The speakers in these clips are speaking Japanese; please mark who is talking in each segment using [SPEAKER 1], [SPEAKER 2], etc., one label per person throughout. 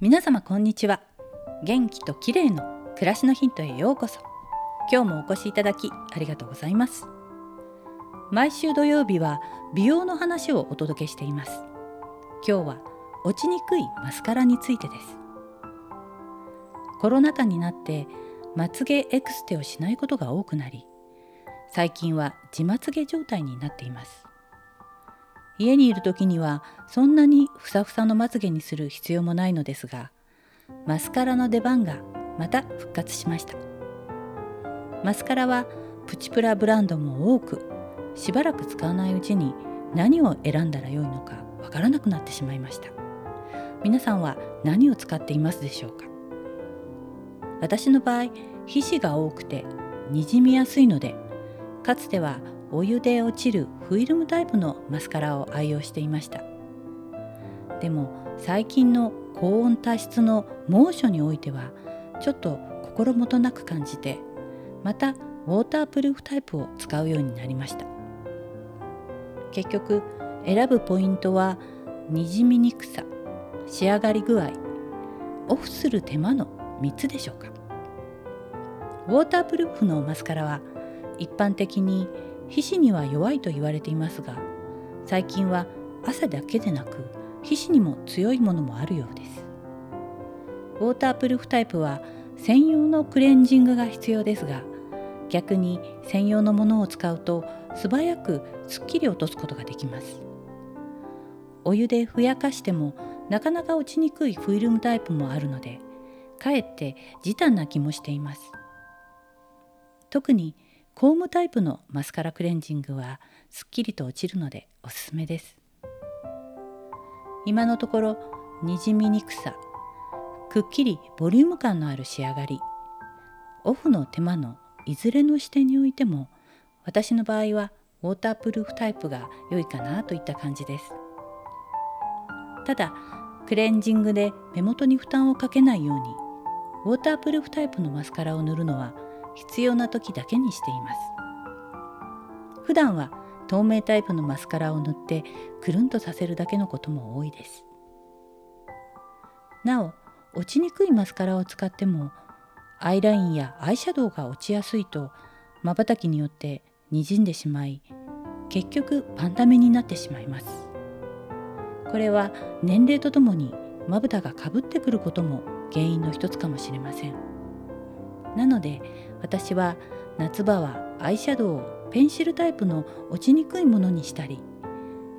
[SPEAKER 1] 皆様こんにちは。元気と綺麗の暮らしのヒントへようこそ。今日もお越しいただきありがとうございます。毎週土曜日は美容の話をお届けしています。今日は落ちにくいマスカラについてです。コロナ禍になってまつげエクステをしないことが多くなり最近は自まつげ状態になっています。家にいる時にはそんなにふさふさのまつげにする必要もないのですがマスカラの出番がまた復活しました。マスカラはプチプラブランドも多くしばらく使わないうちに何を選んだらよいのかわからなくなってしまいました。皆さんは何を使っていますでしょうか？私の場合皮脂が多くてにじみやすいのでかつてはお湯で落ちるフィルムタイプのマスカラを愛用していました。でも最近の高温多湿の猛暑においてはちょっと心もとなく感じてまたウォータープルーフタイプを使うようになりました。結局選ぶポイントはにじみにくさ仕上がり具合オフする手間の3つでしょうか。ウォータープルーフのマスカラは一般的に皮脂には弱いと言われていますが最近は汗だけでなく皮脂にも強いものもあるようです。ウォータープルーフタイプは専用のクレンジングが必要ですが逆に専用のものを使うと素早くすっきり落とすことができます。お湯でふやかしてもなかなか落ちにくいフィルムタイプもあるのでかえって時短な気もしています。特にコームタイプのマスカラクレンジングはすっきりと落ちるのでおすすめです。今のところにじみにくさくっきりボリューム感のある仕上がりオフの手間のいずれの視点においても私の場合はウォータープルーフタイプが良いかなといった感じです。ただクレンジングで目元に負担をかけないようにウォータープルーフタイプのマスカラを塗るのは必要な時だけにしています。普段は透明タイプのマスカラを塗ってくるんとさせるだけのことも多いです。なお落ちにくいマスカラを使ってもアイラインやアイシャドウが落ちやすいとまばたきによってにじんでしまい結局パンダ目になってしまいます。これは年齢とともにまぶたがかぶってくることも原因の一つかもしれません。なので私は夏場はアイシャドウをペンシルタイプの落ちにくいものにしたり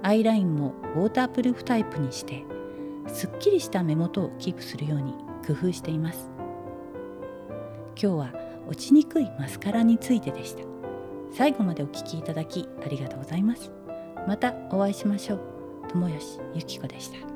[SPEAKER 1] アイラインもウォータープルーフタイプにしてすっきりした目元をキープするように工夫しています。今日は落ちにくいマスカラについてでした。最後までお聴きいただきありがとうございます。またお会いしましょう。友吉ゆき子でした。